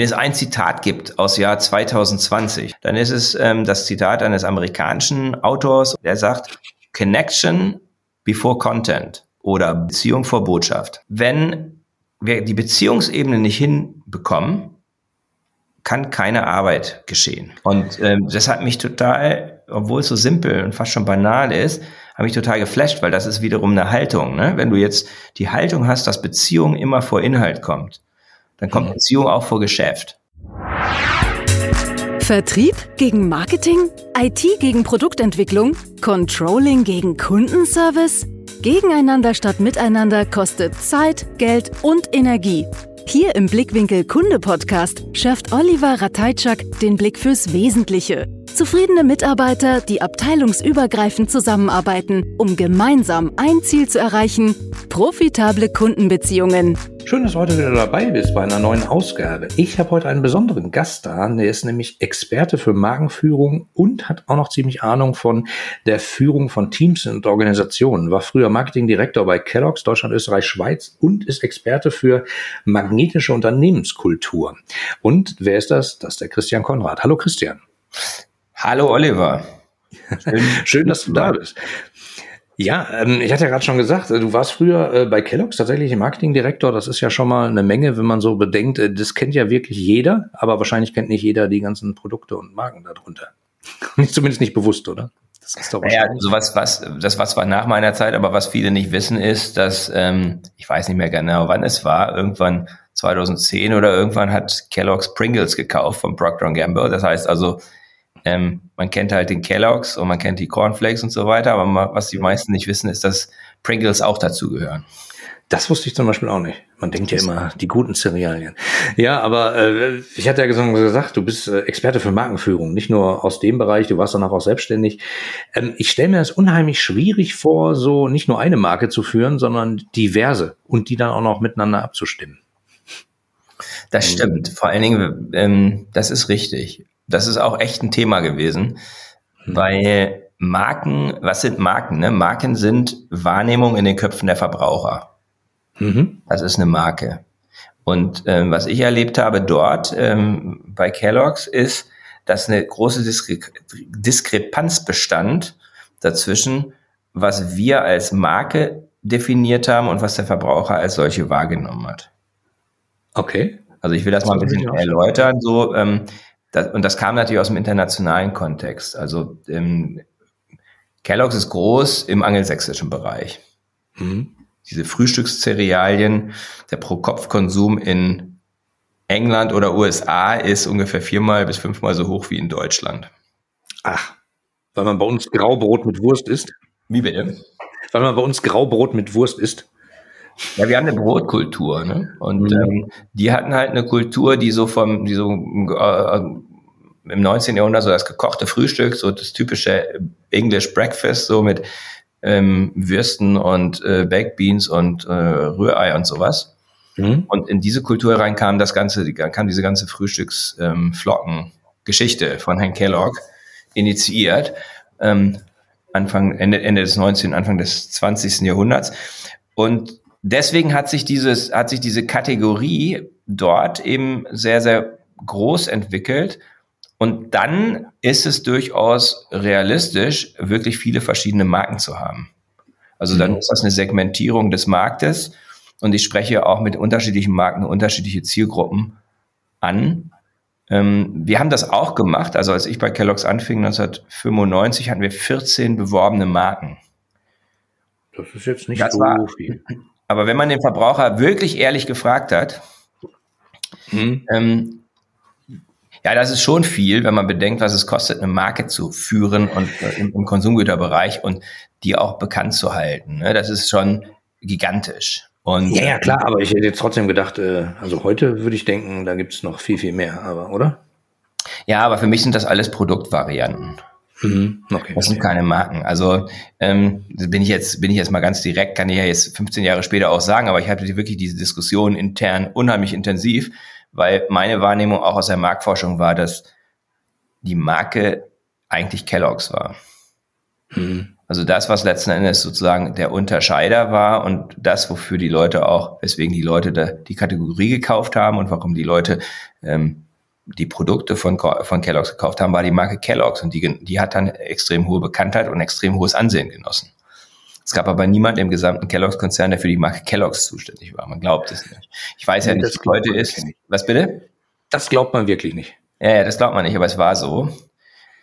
Wenn es ein Zitat gibt aus Jahr 2020, dann ist es ähm, das Zitat eines amerikanischen Autors, der sagt, Connection before Content oder Beziehung vor Botschaft. Wenn wir die Beziehungsebene nicht hinbekommen, kann keine Arbeit geschehen. Und ähm, das hat mich total, obwohl es so simpel und fast schon banal ist, habe mich total geflasht, weil das ist wiederum eine Haltung. Ne? Wenn du jetzt die Haltung hast, dass Beziehung immer vor Inhalt kommt, dann kommt mhm. Beziehung auch vor Geschäft. Vertrieb gegen Marketing, IT gegen Produktentwicklung, Controlling gegen Kundenservice. Gegeneinander statt miteinander kostet Zeit, Geld und Energie. Hier im Blickwinkel Kunde Podcast schärft Oliver Rateitschak den Blick fürs Wesentliche. Zufriedene Mitarbeiter, die abteilungsübergreifend zusammenarbeiten, um gemeinsam ein Ziel zu erreichen, profitable Kundenbeziehungen. Schön, dass du heute wieder dabei bist bei einer neuen Ausgabe. Ich habe heute einen besonderen Gast da, der ist nämlich Experte für Markenführung und hat auch noch ziemlich Ahnung von der Führung von Teams und Organisationen. War früher Marketingdirektor bei Kellogg's, Deutschland, Österreich, Schweiz und ist Experte für magnetische Unternehmenskultur. Und wer ist das? Das ist der Christian Konrad. Hallo Christian. Hallo Oliver. Schön, Schön dass du da bist. Ja, ähm, ich hatte ja gerade schon gesagt, äh, du warst früher äh, bei Kellogg's tatsächlich Marketingdirektor. Das ist ja schon mal eine Menge, wenn man so bedenkt. Äh, das kennt ja wirklich jeder, aber wahrscheinlich kennt nicht jeder die ganzen Produkte und Marken darunter. nicht, zumindest nicht bewusst, oder? Das ist doch ja, so was, was, das was war nach meiner Zeit, aber was viele nicht wissen, ist, dass ähm, ich weiß nicht mehr genau, wann es war. Irgendwann 2010 oder irgendwann hat Kellogg's Pringles gekauft von Procter Gamble. Das heißt also ähm, man kennt halt den Kellogg's und man kennt die Cornflakes und so weiter, aber man, was die meisten nicht wissen, ist, dass Pringles auch dazugehören. Das wusste ich zum Beispiel auch nicht. Man denkt ja immer, die guten Cerealien. Ja, aber äh, ich hatte ja gesagt, du bist äh, Experte für Markenführung, nicht nur aus dem Bereich, du warst danach auch selbstständig. Ähm, ich stelle mir das unheimlich schwierig vor, so nicht nur eine Marke zu führen, sondern diverse und die dann auch noch miteinander abzustimmen. Das stimmt. Vor allen Dingen, ähm, das ist richtig das ist auch echt ein Thema gewesen, mhm. weil Marken, was sind Marken? Ne? Marken sind Wahrnehmung in den Köpfen der Verbraucher. Mhm. Das ist eine Marke. Und ähm, was ich erlebt habe dort ähm, bei Kellogg's ist, dass eine große Diskre Diskrepanz bestand dazwischen, was wir als Marke definiert haben und was der Verbraucher als solche wahrgenommen hat. Okay. Also ich will das, das mal ein bisschen erläutern. So, ähm, das, und das kam natürlich aus dem internationalen Kontext. Also ähm, Kellogg's ist groß im angelsächsischen Bereich. Mhm. Diese Frühstückszerealien, der Pro-Kopf-Konsum in England oder USA ist ungefähr viermal bis fünfmal so hoch wie in Deutschland. Ach, weil man bei uns Graubrot mit Wurst isst? Wie bitte? Weil man bei uns Graubrot mit Wurst isst? Ja, wir haben eine Brotkultur, ne? Und mhm. ähm, die hatten halt eine Kultur, die so vom, die so äh, im 19. Jahrhundert so das gekochte Frühstück, so das typische English Breakfast, so mit ähm, Würsten und äh, Baked Beans und äh, Rührei und sowas. Mhm. Und in diese Kultur rein kam das ganze, kam diese ganze Frühstücksflocken-Geschichte ähm, von Hank Kellogg initiiert. Ähm, Anfang, Ende, Ende des 19., Anfang des 20. Jahrhunderts. Und deswegen hat sich dieses, hat sich diese Kategorie dort eben sehr, sehr groß entwickelt. Und dann ist es durchaus realistisch, wirklich viele verschiedene Marken zu haben. Also dann mhm. ist das eine Segmentierung des Marktes. Und ich spreche auch mit unterschiedlichen Marken unterschiedliche Zielgruppen an. Ähm, wir haben das auch gemacht. Also als ich bei Kellogg's anfing 1995, hatten wir 14 beworbene Marken. Das ist jetzt nicht das so war, viel. Aber wenn man den Verbraucher wirklich ehrlich gefragt hat, hm. ähm, ja, das ist schon viel, wenn man bedenkt, was es kostet, eine Marke zu führen und äh, im, im, Konsumgüterbereich und die auch bekannt zu halten. Ne? Das ist schon gigantisch. Und, ja, ja, klar, aber ich hätte jetzt trotzdem gedacht, äh, also heute würde ich denken, da gibt es noch viel, viel mehr, aber, oder? Ja, aber für mich sind das alles Produktvarianten. Mhm. Okay, das sind okay. keine Marken. Also ähm, bin ich jetzt bin ich jetzt mal ganz direkt, kann ich ja jetzt 15 Jahre später auch sagen, aber ich hatte wirklich diese Diskussion intern unheimlich intensiv, weil meine Wahrnehmung auch aus der Marktforschung war, dass die Marke eigentlich Kellogg's war. Mhm. Also das, was letzten Endes sozusagen der Unterscheider war und das, wofür die Leute auch, weswegen die Leute da die Kategorie gekauft haben und warum die Leute ähm, die Produkte von, von Kellogg's gekauft haben, war die Marke Kellogg's und die, die hat dann extrem hohe Bekanntheit und extrem hohes Ansehen genossen. Es gab aber niemand im gesamten Kellogg's-Konzern, der für die Marke Kellogg's zuständig war. Man glaubt es nicht. Ich weiß ja nicht, wie heute ist. Was bitte? Das glaubt man wirklich nicht. Ja, ja, das glaubt man nicht, aber es war so.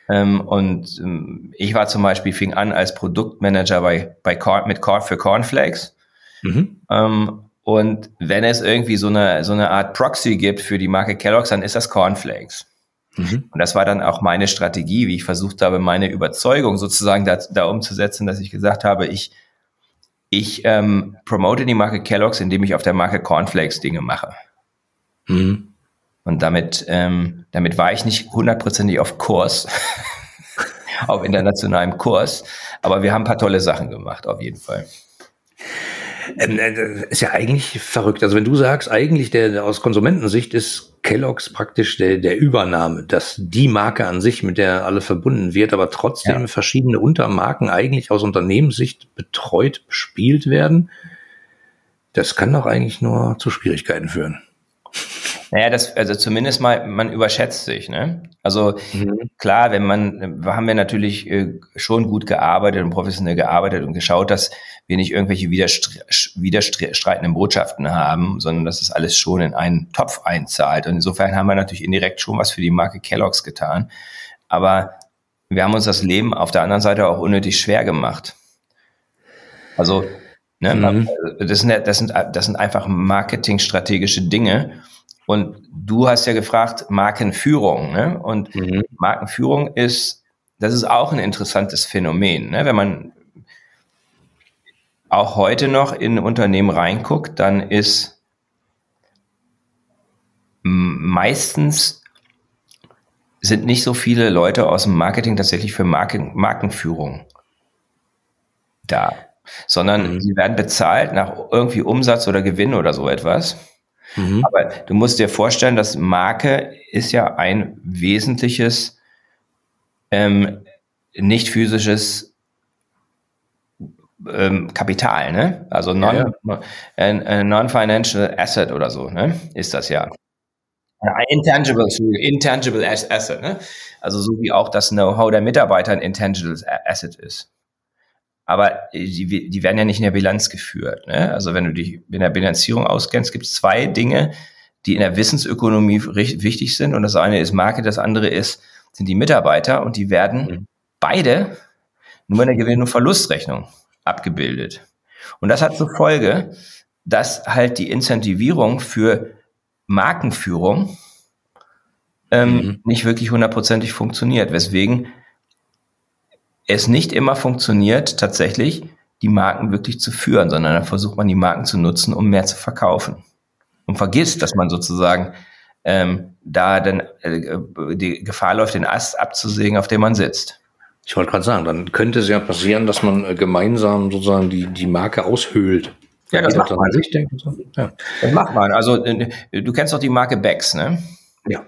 Ähm, und ähm, ich war zum Beispiel, fing an als Produktmanager bei, bei Corn, mit Corn für Cornflakes. Mhm. Und wenn es irgendwie so eine, so eine Art Proxy gibt für die Marke Kellogg's, dann ist das Cornflakes. Mhm. Und das war dann auch meine Strategie, wie ich versucht habe, meine Überzeugung sozusagen da, da umzusetzen, dass ich gesagt habe, ich, ich ähm, promote die Marke Kellogg's, indem ich auf der Marke Cornflakes Dinge mache. Mhm. Und damit, ähm, damit war ich nicht hundertprozentig auf Kurs, auf internationalem Kurs. Aber wir haben ein paar tolle Sachen gemacht, auf jeden Fall. Ähm, äh, ist ja eigentlich verrückt. Also wenn du sagst, eigentlich der, aus Konsumentensicht ist Kellogg's praktisch der, der Übernahme, dass die Marke an sich, mit der alle verbunden wird, aber trotzdem ja. verschiedene Untermarken eigentlich aus Unternehmenssicht betreut, bespielt werden. Das kann doch eigentlich nur zu Schwierigkeiten führen. Naja, das, also zumindest mal, man überschätzt sich, ne? Also mhm. klar, wenn man, haben wir natürlich äh, schon gut gearbeitet und professionell gearbeitet und geschaut, dass wir nicht irgendwelche widerstreitenden Botschaften haben, sondern dass das alles schon in einen Topf einzahlt. Und insofern haben wir natürlich indirekt schon was für die Marke Kellogg's getan. Aber wir haben uns das Leben auf der anderen Seite auch unnötig schwer gemacht. Also, ne, mhm. das, sind, das, sind, das sind einfach marketingstrategische Dinge. Und du hast ja gefragt, Markenführung. Ne? Und mhm. Markenführung ist, das ist auch ein interessantes Phänomen. Ne? Wenn man auch heute noch in Unternehmen reinguckt, dann ist meistens sind nicht so viele Leute aus dem Marketing tatsächlich für Marken, Markenführung da, sondern mhm. sie werden bezahlt nach irgendwie Umsatz oder Gewinn oder so etwas. Mhm. Aber du musst dir vorstellen, dass Marke ist ja ein wesentliches ähm, nicht physisches ähm, Kapital, ne? Also non, ja, ja. Äh, non-financial asset oder so, ne? Ist das ja. Intangible, intangible asset, ne? Also so wie auch das Know-how der Mitarbeiter ein intangible asset ist. Aber die, die werden ja nicht in der Bilanz geführt. Ne? Also wenn du dich in der Bilanzierung auskennst, gibt es zwei Dinge, die in der Wissensökonomie wichtig sind. Und das eine ist Marke, das andere ist, sind die Mitarbeiter und die werden mhm. beide nur in der Gewinn- und Verlustrechnung abgebildet. Und das hat zur Folge, dass halt die Incentivierung für Markenführung ähm, mhm. nicht wirklich hundertprozentig funktioniert, weswegen es nicht immer funktioniert, tatsächlich die Marken wirklich zu führen, sondern dann versucht man die Marken zu nutzen, um mehr zu verkaufen. Und vergisst, dass man sozusagen ähm, da dann äh, die Gefahr läuft, den Ast abzusägen, auf dem man sitzt. Ich wollte gerade sagen, dann könnte es ja passieren, dass man äh, gemeinsam sozusagen die, die Marke aushöhlt. Ja, das macht man. Ich denke, so. ja. Das macht man. Also äh, du kennst doch die Marke Becks, ne? Ja.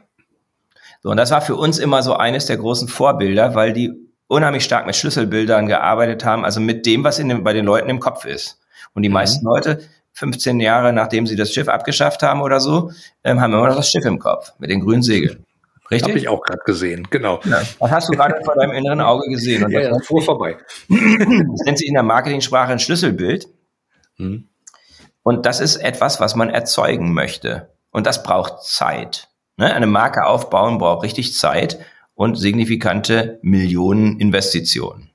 So, und das war für uns immer so eines der großen Vorbilder, weil die unheimlich stark mit Schlüsselbildern gearbeitet haben, also mit dem, was in den, bei den Leuten im Kopf ist. Und die mhm. meisten Leute, 15 Jahre nachdem sie das Schiff abgeschafft haben oder so, ähm, haben immer noch das Schiff im Kopf mit den grünen Segeln. Richtig? Habe ich auch gerade gesehen, genau. Ja, das hast du gerade vor deinem inneren Auge gesehen. Und ja, ja, fuhr vorbei. Das nennt sich in der Marketingsprache ein Schlüsselbild. Mhm. Und das ist etwas, was man erzeugen möchte. Und das braucht Zeit. Ne? Eine Marke aufbauen braucht richtig Zeit und signifikante Millionen Investitionen.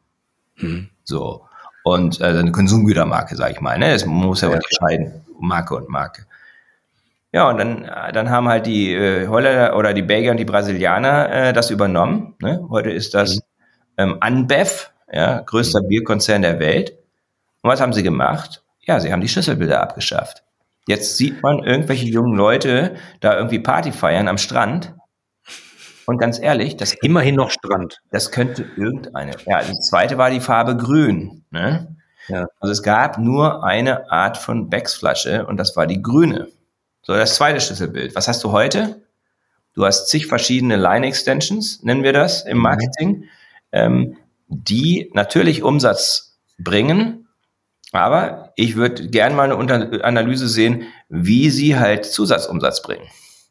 Hm. So. Und äh, eine Konsumgütermarke, sage ich mal. Ne? Das muss ja, ja unterscheiden, Marke und Marke. Ja, und dann, äh, dann haben halt die äh, Holländer oder die Belgier und die Brasilianer äh, das übernommen. Ne? Heute ist das mhm. ähm, Anbev, ja, größter mhm. Bierkonzern der Welt. Und was haben sie gemacht? Ja, sie haben die Schlüsselbilder abgeschafft. Jetzt sieht man irgendwelche jungen Leute da irgendwie Party feiern am Strand und ganz ehrlich, das immerhin noch Strand. Das könnte irgendeine. Ja, das zweite war die Farbe Grün. Ne? Ja. Also es gab nur eine Art von Becks-Flasche und das war die grüne. So, das zweite Schlüsselbild. Was hast du heute? Du hast zig verschiedene Line-Extensions, nennen wir das im mhm. Marketing. Ähm, die natürlich Umsatz bringen, aber ich würde gerne mal eine Analyse sehen, wie sie halt Zusatzumsatz bringen.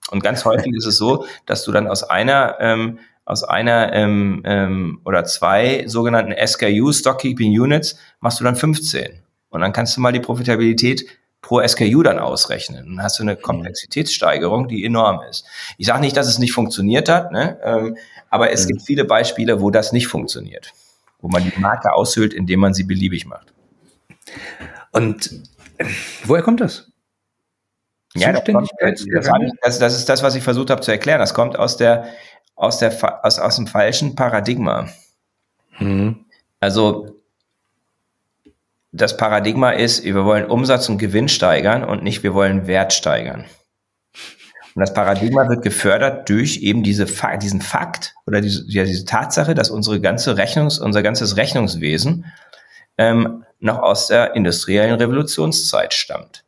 Und ganz häufig ist es so, dass du dann aus einer ähm, aus einer ähm, ähm, oder zwei sogenannten SKU, Stockkeeping Units, machst du dann 15. Und dann kannst du mal die Profitabilität pro SKU dann ausrechnen. Dann hast du eine mhm. Komplexitätssteigerung, die enorm ist. Ich sage nicht, dass es nicht funktioniert hat, ne? ähm, aber es mhm. gibt viele Beispiele, wo das nicht funktioniert, wo man die Marke aushöhlt, indem man sie beliebig macht. Und woher kommt das? Ja, das, kommt, das, das, das, ist das, was ich versucht habe zu erklären. Das kommt aus der, aus der, aus, aus dem falschen Paradigma. Mhm. Also, das Paradigma ist, wir wollen Umsatz und Gewinn steigern und nicht, wir wollen Wert steigern. Und das Paradigma wird gefördert durch eben diese, diesen Fakt oder diese, ja, diese Tatsache, dass unsere ganze Rechnungs, unser ganzes Rechnungswesen ähm, noch aus der industriellen Revolutionszeit stammt,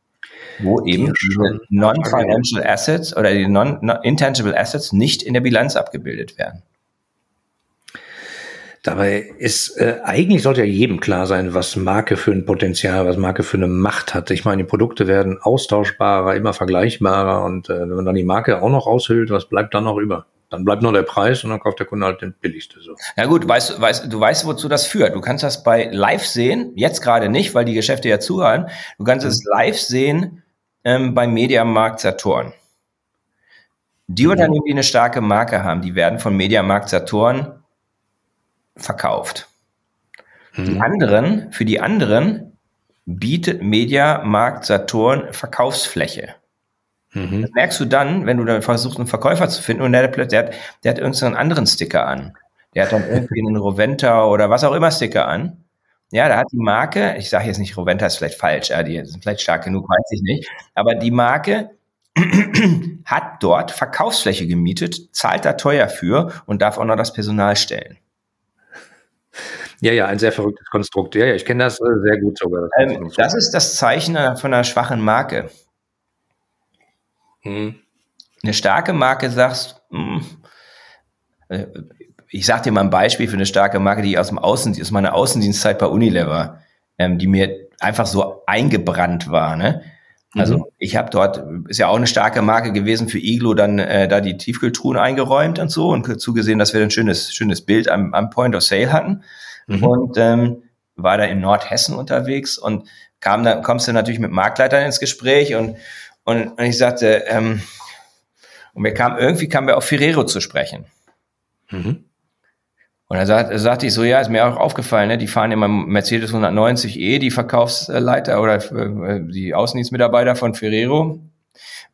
wo eben diese Non-Financial Assets oder die Non-Intangible Assets nicht in der Bilanz abgebildet werden. Dabei ist äh, eigentlich sollte ja jedem klar sein, was Marke für ein Potenzial, was Marke für eine Macht hat. Ich meine, die Produkte werden austauschbarer, immer vergleichbarer und äh, wenn man dann die Marke auch noch aushüllt, was bleibt dann noch über? Dann bleibt nur der Preis und dann kauft der Kunde halt den billigste. So. Ja gut, weißt, weißt, du weißt, wozu das führt. Du kannst das bei Live sehen, jetzt gerade nicht, weil die Geschäfte ja zuhören. Du kannst mhm. es live sehen ähm, beim Mediamarkt Saturn. Die mhm. Unternehmen, die eine starke Marke haben, die werden von Mediamarkt Saturn verkauft. Mhm. Die anderen, für die anderen bietet Mediamarkt Saturn Verkaufsfläche. Mhm. Das merkst du dann, wenn du dann versuchst, einen Verkäufer zu finden und der, der, der, der hat irgendeinen anderen Sticker an. Der hat dann irgendwie einen Roventa oder was auch immer Sticker an. Ja, da hat die Marke, ich sage jetzt nicht, Roventa ist vielleicht falsch, ja, die sind vielleicht stark genug, weiß ich nicht, aber die Marke hat dort Verkaufsfläche gemietet, zahlt da teuer für und darf auch noch das Personal stellen. Ja, ja, ein sehr verrücktes Konstrukt. Ja, ja, ich kenne das äh, sehr gut sogar. Das, ähm, das ist das Zeichen von einer schwachen Marke. Hm. Eine starke Marke sagst, hm, äh, ich sag dir mal ein Beispiel für eine starke Marke, die aus dem Außendienst, aus meiner Außendienstzeit bei Unilever, ähm, die mir einfach so eingebrannt war. Ne? Also mhm. ich habe dort, ist ja auch eine starke Marke gewesen für Iglo, dann äh, da die Tiefkühltruhen eingeräumt und so und zugesehen, dass wir ein schönes, schönes Bild am, am Point of Sale hatten. Mhm. Und ähm, war da in Nordhessen unterwegs und kam dann, kommst du natürlich mit Marktleitern ins Gespräch und, und, und ich sagte, ähm, und wir kamen, irgendwie kamen wir auf Ferrero zu sprechen. Mhm. Und da sagt, sagte ich so, ja, ist mir auch aufgefallen, ne? die fahren immer Mercedes 190e, die Verkaufsleiter oder äh, die Außendienstmitarbeiter von Ferrero.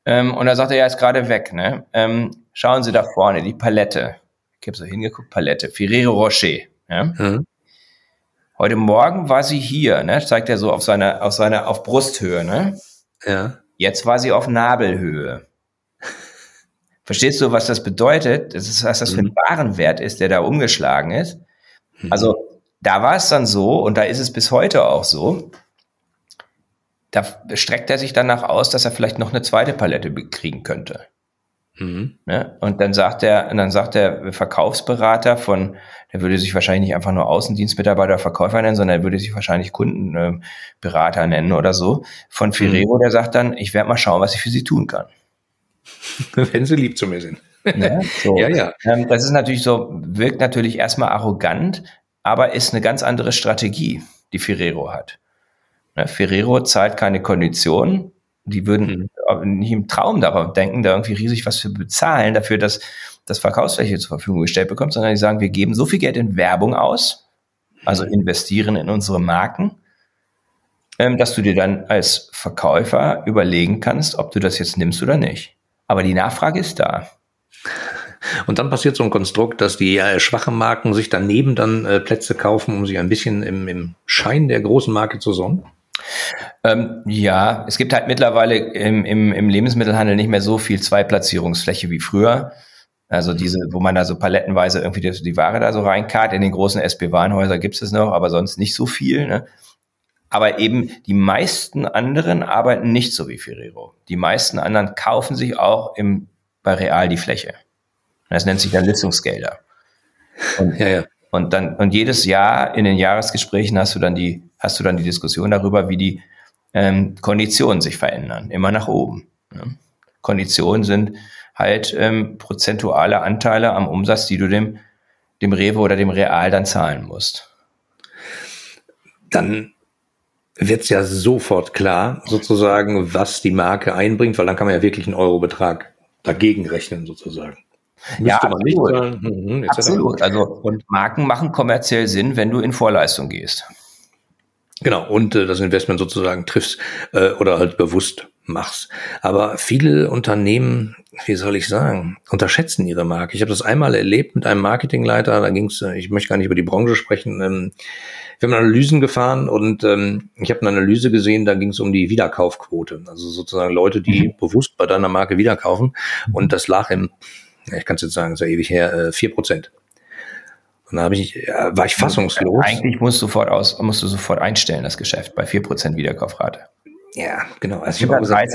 Ähm, und da sagt er, ja, ist gerade weg. Ne? Ähm, schauen Sie da vorne, die Palette. Ich habe so hingeguckt, Palette, Ferrero Rocher. Ja? Mhm. Heute Morgen war sie hier, ne? zeigt er so auf seiner, auf seiner, auf Brusthöhe. Ne? Ja. Jetzt war sie auf Nabelhöhe. Verstehst du, was das bedeutet? Das ist, was das für ein mhm. Warenwert ist, der da umgeschlagen ist. Mhm. Also da war es dann so und da ist es bis heute auch so. Da streckt er sich danach aus, dass er vielleicht noch eine zweite Palette kriegen könnte. Mhm. Ne? Und dann sagt er, und dann sagt der Verkaufsberater von, der würde sich wahrscheinlich nicht einfach nur Außendienstmitarbeiter, Verkäufer nennen, sondern er würde sich wahrscheinlich Kundenberater nennen oder so. Von Ferrero, mhm. der sagt dann, ich werde mal schauen, was ich für Sie tun kann. Wenn sie lieb zu mir sind. Ja, so. ja, ja. Ähm, das ist natürlich so, wirkt natürlich erstmal arrogant, aber ist eine ganz andere Strategie, die Ferrero hat. Ne, Ferrero zahlt keine Konditionen. Die würden mhm. nicht im Traum darauf denken, da irgendwie riesig was für bezahlen, dafür, dass das Verkaufsfläche zur Verfügung gestellt bekommt, sondern die sagen, wir geben so viel Geld in Werbung aus, also investieren in unsere Marken, ähm, dass du dir dann als Verkäufer überlegen kannst, ob du das jetzt nimmst oder nicht. Aber die Nachfrage ist da. Und dann passiert so ein Konstrukt, dass die äh, schwachen Marken sich daneben dann äh, Plätze kaufen, um sich ein bisschen im, im Schein der großen Marke zu sonnen? Ähm, ja, es gibt halt mittlerweile im, im, im Lebensmittelhandel nicht mehr so viel Zweitplatzierungsfläche wie früher. Also diese, wo man da so palettenweise irgendwie die, die Ware da so reinkarrt. In den großen SB-Warenhäusern gibt es noch, aber sonst nicht so viel. Ne? Aber eben die meisten anderen arbeiten nicht so wie Ferrero. Die meisten anderen kaufen sich auch im, bei Real die Fläche. Das nennt sich dann Listungsgelder. Und, ja, ja. Und dann, und jedes Jahr in den Jahresgesprächen hast du dann die, hast du dann die Diskussion darüber, wie die ähm, Konditionen sich verändern, immer nach oben. Ne? Konditionen sind halt ähm, prozentuale Anteile am Umsatz, die du dem, dem Rewe oder dem Real dann zahlen musst. Dann wird es ja sofort klar, sozusagen, was die Marke einbringt, weil dann kann man ja wirklich einen Eurobetrag dagegen rechnen, sozusagen. Müsste ja, man nicht zahlen. Mhm, absolut. Also, und Marken machen kommerziell Sinn, wenn du in Vorleistung gehst. Genau, und äh, das Investment sozusagen triffst äh, oder halt bewusst machst. Aber viele Unternehmen, wie soll ich sagen, unterschätzen ihre Marke. Ich habe das einmal erlebt mit einem Marketingleiter, da ging es, äh, ich möchte gar nicht über die Branche sprechen, ähm, wir haben Analysen gefahren und ähm, ich habe eine Analyse gesehen, da ging es um die Wiederkaufquote. Also sozusagen Leute, die mhm. bewusst bei deiner Marke wiederkaufen. Und das lag im, ich kann es jetzt sagen, ist ja ewig her, vier äh, Prozent. Und da habe ich, ja, war ich fassungslos. Eigentlich musst du sofort aus, musst du sofort einstellen, das Geschäft, bei 4% Wiederkaufrate. Ja, genau. Also ich habe gesagt,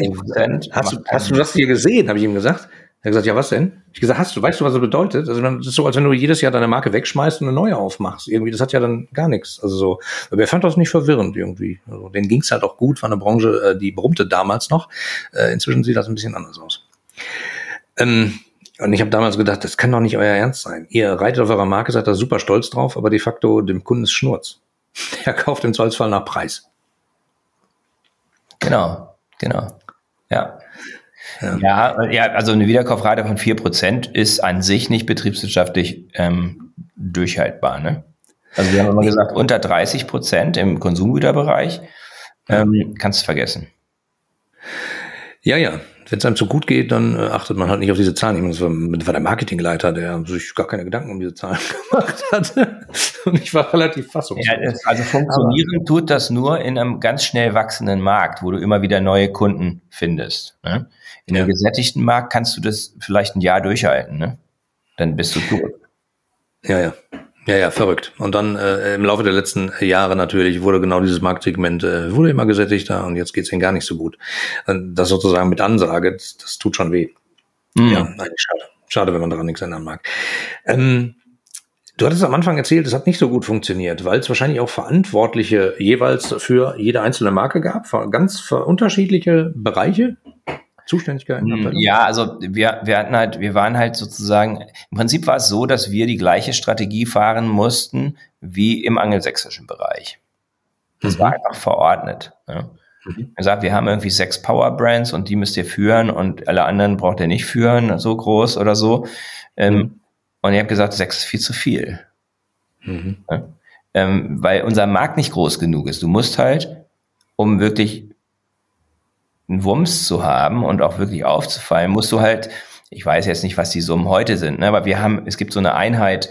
hast, du, hast du das hier gesehen, habe ich ihm gesagt. Er hat gesagt, ja, was denn? Ich gesagt, hast du, weißt du, was das bedeutet? Also das ist so, als wenn du jedes Jahr deine Marke wegschmeißt und eine neue aufmachst. Irgendwie, das hat ja dann gar nichts. Also so, aber er fand das nicht verwirrend irgendwie. Also, denen ging es halt auch gut, war eine Branche, äh, die brummte damals noch. Äh, inzwischen sieht das ein bisschen anders aus. Ähm, und ich habe damals gedacht, das kann doch nicht euer Ernst sein. Ihr reitet auf eurer Marke, seid da super stolz drauf, aber de facto dem Kunden ist Schnurz. Der kauft im Zollsfall nach Preis. Genau, genau. Ja. Ja. ja, ja, also eine Wiederkaufrate von 4% ist an sich nicht betriebswirtschaftlich ähm, durchhaltbar. Ne? Also wir haben immer gesagt, unter 30 Prozent im Konsumgüterbereich ähm, kannst du vergessen. Ja, ja, wenn es einem zu gut geht, dann äh, achtet man halt nicht auf diese Zahlen. Ich meine, das war der Marketingleiter, der sich gar keine Gedanken um diese Zahlen gemacht hat. Und ich war relativ fassungslos. Ja, also funktionieren tut das nur in einem ganz schnell wachsenden Markt, wo du immer wieder neue Kunden findest. Ne? In ja. einem gesättigten Markt kannst du das vielleicht ein Jahr durchhalten. Ne? Dann bist du tot. Ja, ja. Ja, ja, verrückt. Und dann äh, im Laufe der letzten Jahre natürlich wurde genau dieses Marktsegment äh, wurde immer gesättigter und jetzt geht's ihnen gar nicht so gut. Das sozusagen mit Ansage, das, das tut schon weh. Mhm. Ja, nein, schade. Schade, wenn man daran nichts ändern mag. Ähm, du hattest am Anfang erzählt, es hat nicht so gut funktioniert, weil es wahrscheinlich auch Verantwortliche jeweils für jede einzelne Marke gab, für ganz unterschiedliche Bereiche. Zuständigkeiten? Hm, ja, also wir, wir hatten halt, wir waren halt sozusagen, im Prinzip war es so, dass wir die gleiche Strategie fahren mussten wie im angelsächsischen Bereich. Das mhm. war einfach verordnet. Ja. Mhm. Er sagt, wir haben irgendwie sechs Power Brands und die müsst ihr führen und alle anderen braucht ihr nicht führen, so groß oder so. Ähm, mhm. Und ich habe gesagt, sechs ist viel zu viel. Mhm. Ja. Ähm, weil unser Markt nicht groß genug ist. Du musst halt, um wirklich einen Wumms zu haben und auch wirklich aufzufallen, musst du halt, ich weiß jetzt nicht, was die Summen heute sind, ne, aber wir haben, es gibt so eine Einheit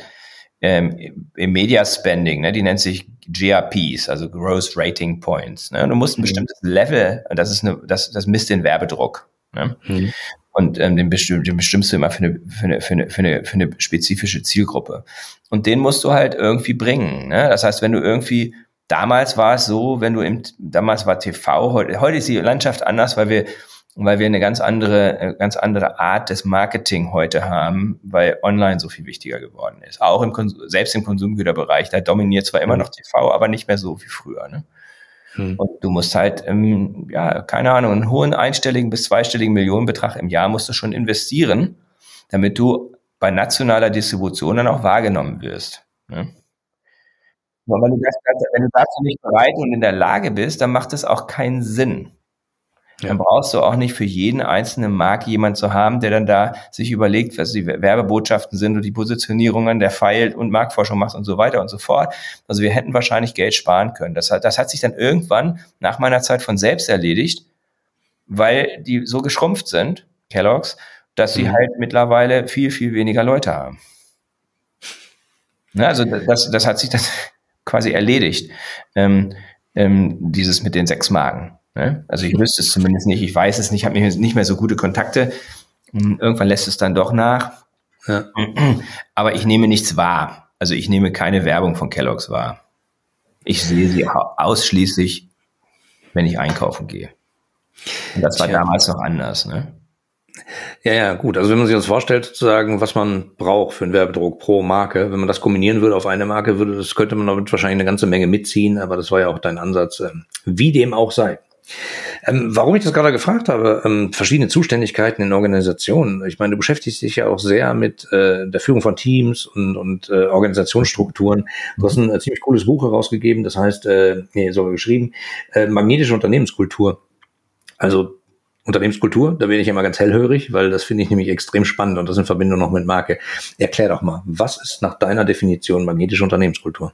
ähm, im Media Spending, ne, die nennt sich GRPs, also Gross Rating Points. Ne, du musst ein mhm. bestimmtes Level, das ist eine, das, das misst den Werbedruck. Ne? Mhm. Und ähm, den, bestimm, den bestimmst du immer für eine, für, eine, für, eine, für, eine, für eine spezifische Zielgruppe. Und den musst du halt irgendwie bringen. Ne? Das heißt, wenn du irgendwie damals war es so, wenn du im, damals war TV, heute, heute ist die Landschaft anders, weil wir, weil wir eine ganz andere, äh, ganz andere Art des Marketing heute haben, weil online so viel wichtiger geworden ist. Auch im, selbst im Konsumgüterbereich, da dominiert zwar immer noch TV, aber nicht mehr so wie früher, ne? Hm. Und du musst halt, ähm, ja, keine Ahnung, einen hohen einstelligen bis zweistelligen Millionenbetrag im Jahr musst du schon investieren, damit du bei nationaler Distribution dann auch wahrgenommen wirst. Ne? Aber wenn du, das, wenn du dazu nicht bereit und in der Lage bist, dann macht es auch keinen Sinn. Ja. Dann brauchst du auch nicht für jeden einzelnen Markt jemand zu haben, der dann da sich überlegt, was die Werbebotschaften sind und die Positionierungen, der Pfeil und Marktforschung macht und so weiter und so fort. Also wir hätten wahrscheinlich Geld sparen können. Das hat, das hat sich dann irgendwann nach meiner Zeit von selbst erledigt, weil die so geschrumpft sind, Kellogg's, dass sie mhm. halt mittlerweile viel, viel weniger Leute haben. Ne, also das, das hat sich das, quasi erledigt. Ähm, ähm, dieses mit den sechs Magen. Ne? Also ich wüsste es zumindest nicht, ich weiß es nicht, habe nicht mehr so gute Kontakte. Hm, irgendwann lässt es dann doch nach. Ja. Aber ich nehme nichts wahr. Also ich nehme keine Werbung von Kellogg's wahr. Ich sehe sie ausschließlich, wenn ich einkaufen gehe. Und das war Tja. damals noch anders. Ne? Ja, ja, gut. Also wenn man sich das vorstellt, sozusagen, was man braucht für einen Werbedruck pro Marke, wenn man das kombinieren würde auf eine Marke, würde das könnte man damit wahrscheinlich eine ganze Menge mitziehen, aber das war ja auch dein Ansatz, ähm, wie dem auch sei. Ähm, warum ich das gerade gefragt habe, ähm, verschiedene Zuständigkeiten in Organisationen. Ich meine, du beschäftigst dich ja auch sehr mit äh, der Führung von Teams und, und äh, Organisationsstrukturen. Du hast ein äh, ziemlich cooles Buch herausgegeben, das heißt, äh, nee, sogar geschrieben, äh, magnetische Unternehmenskultur. Also Unternehmenskultur, da bin ich immer ganz hellhörig, weil das finde ich nämlich extrem spannend und das in Verbindung noch mit Marke. Erklär doch mal, was ist nach deiner Definition magnetische Unternehmenskultur?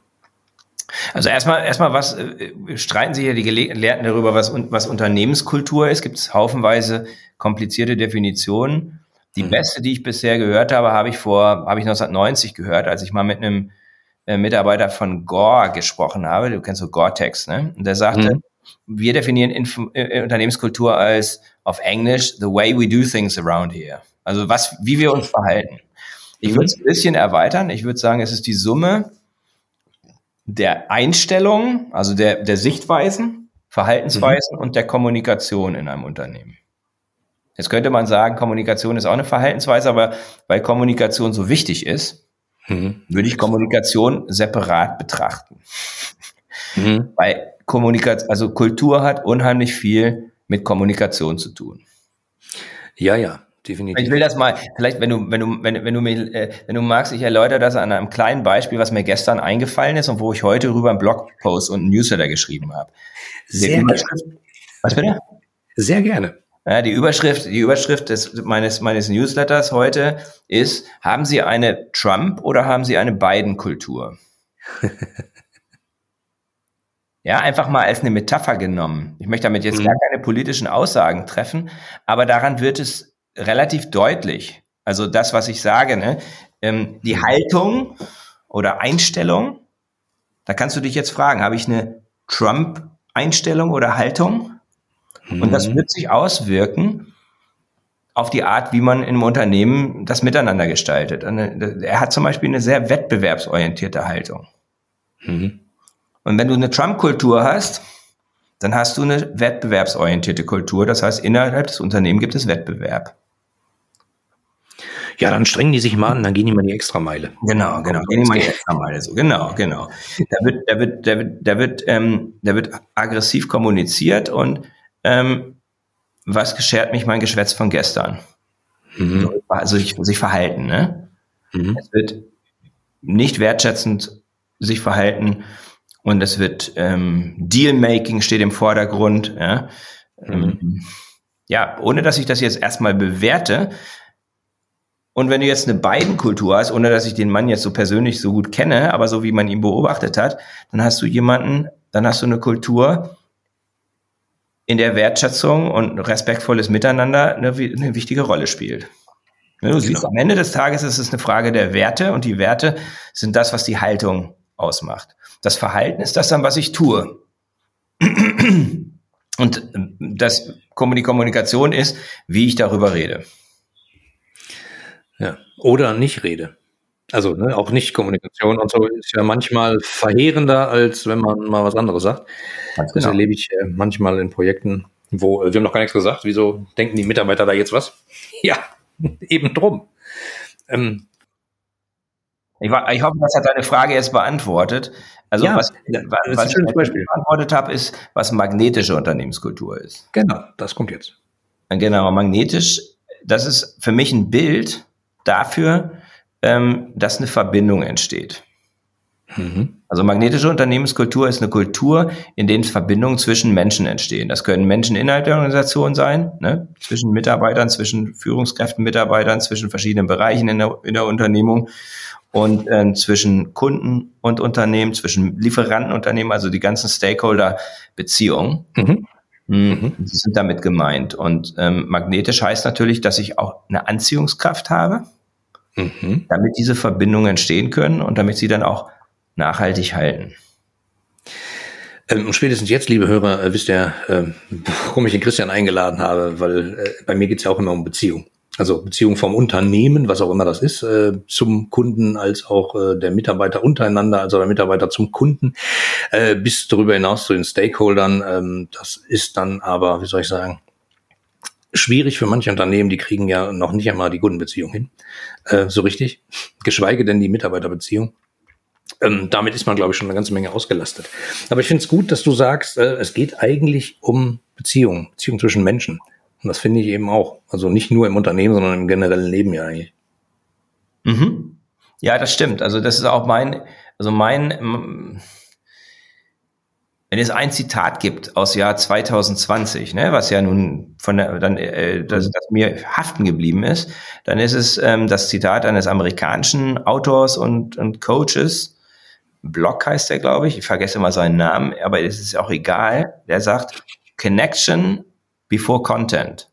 Also erstmal, erstmal was, äh, streiten sich ja die Gelehrten darüber, was, was Unternehmenskultur ist. Gibt es haufenweise komplizierte Definitionen. Die mhm. beste, die ich bisher gehört habe, habe ich vor, habe ich 1990 gehört, als ich mal mit einem äh, Mitarbeiter von Gore gesprochen habe. Du kennst so Gore-Tex, ne? Und der sagte, mhm. wir definieren Inf äh, Unternehmenskultur als auf Englisch the way we do things around here. Also was, wie wir uns verhalten. Ich würde es ein bisschen erweitern. Ich würde sagen, es ist die Summe der Einstellung, also der, der Sichtweisen, Verhaltensweisen mhm. und der Kommunikation in einem Unternehmen. Jetzt könnte man sagen, Kommunikation ist auch eine Verhaltensweise, aber weil Kommunikation so wichtig ist, mhm. würde ich Kommunikation separat betrachten. Mhm. Weil Kommunikation, also Kultur hat unheimlich viel mit Kommunikation zu tun. Ja, ja definitiv. Ich will das mal, vielleicht, wenn du, wenn du, wenn, wenn du mir, äh, wenn du magst, ich erläutere das an einem kleinen Beispiel, was mir gestern eingefallen ist und wo ich heute rüber einen Blogpost und einen Newsletter geschrieben habe. Sehr gerne. Was bitte? Sehr gerne. Ja, die Überschrift, die Überschrift des, meines, meines Newsletters heute ist, haben Sie eine Trump oder haben Sie eine Biden-Kultur? Ja, einfach mal als eine Metapher genommen. Ich möchte damit jetzt mhm. gar keine politischen Aussagen treffen, aber daran wird es relativ deutlich. Also das, was ich sage, ne? Ähm, die Haltung oder Einstellung, da kannst du dich jetzt fragen, habe ich eine Trump-Einstellung oder Haltung? Mhm. Und das mhm. wird sich auswirken auf die Art, wie man im Unternehmen das Miteinander gestaltet. Er hat zum Beispiel eine sehr wettbewerbsorientierte Haltung. Mhm. Und wenn du eine Trump-Kultur hast, dann hast du eine wettbewerbsorientierte Kultur. Das heißt, innerhalb des Unternehmens gibt es Wettbewerb. Ja, dann strengen die sich mal an, dann gehen die mal die Extrameile. Genau, genau, gehen die mal die Extrameile. So, genau, genau. Da wird, da wird, da wird, da wird, ähm, da wird aggressiv kommuniziert und ähm, was geschert mich mein Geschwätz von gestern? Mhm. Also sich, sich verhalten, ne? Mhm. Es wird nicht wertschätzend sich verhalten und es wird ähm, Dealmaking steht im Vordergrund. Ja? Mhm. Ja, ohne dass ich das jetzt erstmal bewerte, und wenn du jetzt eine Biden-Kultur hast, ohne dass ich den Mann jetzt so persönlich so gut kenne, aber so wie man ihn beobachtet hat, dann hast du jemanden, dann hast du eine Kultur, in der Wertschätzung und respektvolles Miteinander eine, eine wichtige Rolle spielt. Du genau. siehst, am Ende des Tages ist es eine Frage der Werte und die Werte sind das, was die Haltung ausmacht. Das Verhalten ist das dann, was ich tue. Und das, die Kommunikation ist, wie ich darüber rede. Ja. Oder nicht rede. Also ne, auch nicht Kommunikation und so ist ja manchmal verheerender, als wenn man mal was anderes sagt. Ganz das genau. erlebe ich äh, manchmal in Projekten, wo äh, wir haben noch gar nichts gesagt. Wieso denken die Mitarbeiter da jetzt was? Ja, eben drum. Ähm, ich, ich, hoffe, das hat deine Frage jetzt beantwortet. Also ja, was, was, was ich Beispiel. beantwortet habe, ist, was magnetische Unternehmenskultur ist. Genau, das kommt jetzt. Genau, magnetisch, das ist für mich ein Bild, dafür, ähm, dass eine Verbindung entsteht. Mhm. Also magnetische Unternehmenskultur ist eine Kultur, in der Verbindungen zwischen Menschen entstehen. Das können Menschen innerhalb der Organisation sein, ne? zwischen Mitarbeitern, zwischen Führungskräften, Mitarbeitern, zwischen verschiedenen Bereichen in der, in der Unternehmung und äh, zwischen Kunden und Unternehmen, zwischen Lieferantenunternehmen, also die ganzen Stakeholder-Beziehungen. Mhm. Mhm. Die sind damit gemeint. Und ähm, magnetisch heißt natürlich, dass ich auch eine Anziehungskraft habe, mhm. damit diese Verbindungen entstehen können und damit sie dann auch nachhaltig halten. Ähm, und spätestens jetzt, liebe Hörer, äh, wisst ihr, äh, warum ich den Christian eingeladen habe, weil äh, bei mir geht es ja auch immer um Beziehung. Also Beziehung vom Unternehmen, was auch immer das ist, äh, zum Kunden, als auch äh, der Mitarbeiter untereinander, also der Mitarbeiter zum Kunden, äh, bis darüber hinaus zu den Stakeholdern. Ähm, das ist dann aber, wie soll ich sagen, schwierig für manche Unternehmen, die kriegen ja noch nicht einmal die Kundenbeziehung hin, äh, so richtig, geschweige denn die Mitarbeiterbeziehung. Ähm, damit ist man, glaube ich, schon eine ganze Menge ausgelastet. Aber ich finde es gut, dass du sagst, äh, es geht eigentlich um Beziehungen, Beziehungen zwischen Menschen. Und das finde ich eben auch. Also nicht nur im Unternehmen, sondern im generellen Leben ja eigentlich. Mhm. Ja, das stimmt. Also das ist auch mein, also mein, wenn es ein Zitat gibt aus Jahr 2020, ne, was ja nun von der, dann, äh, das, das mir haften geblieben ist, dann ist es ähm, das Zitat eines amerikanischen Autors und, und Coaches, Block heißt er, glaube ich, ich vergesse immer seinen Namen, aber es ist auch egal, der sagt, Connection before Content.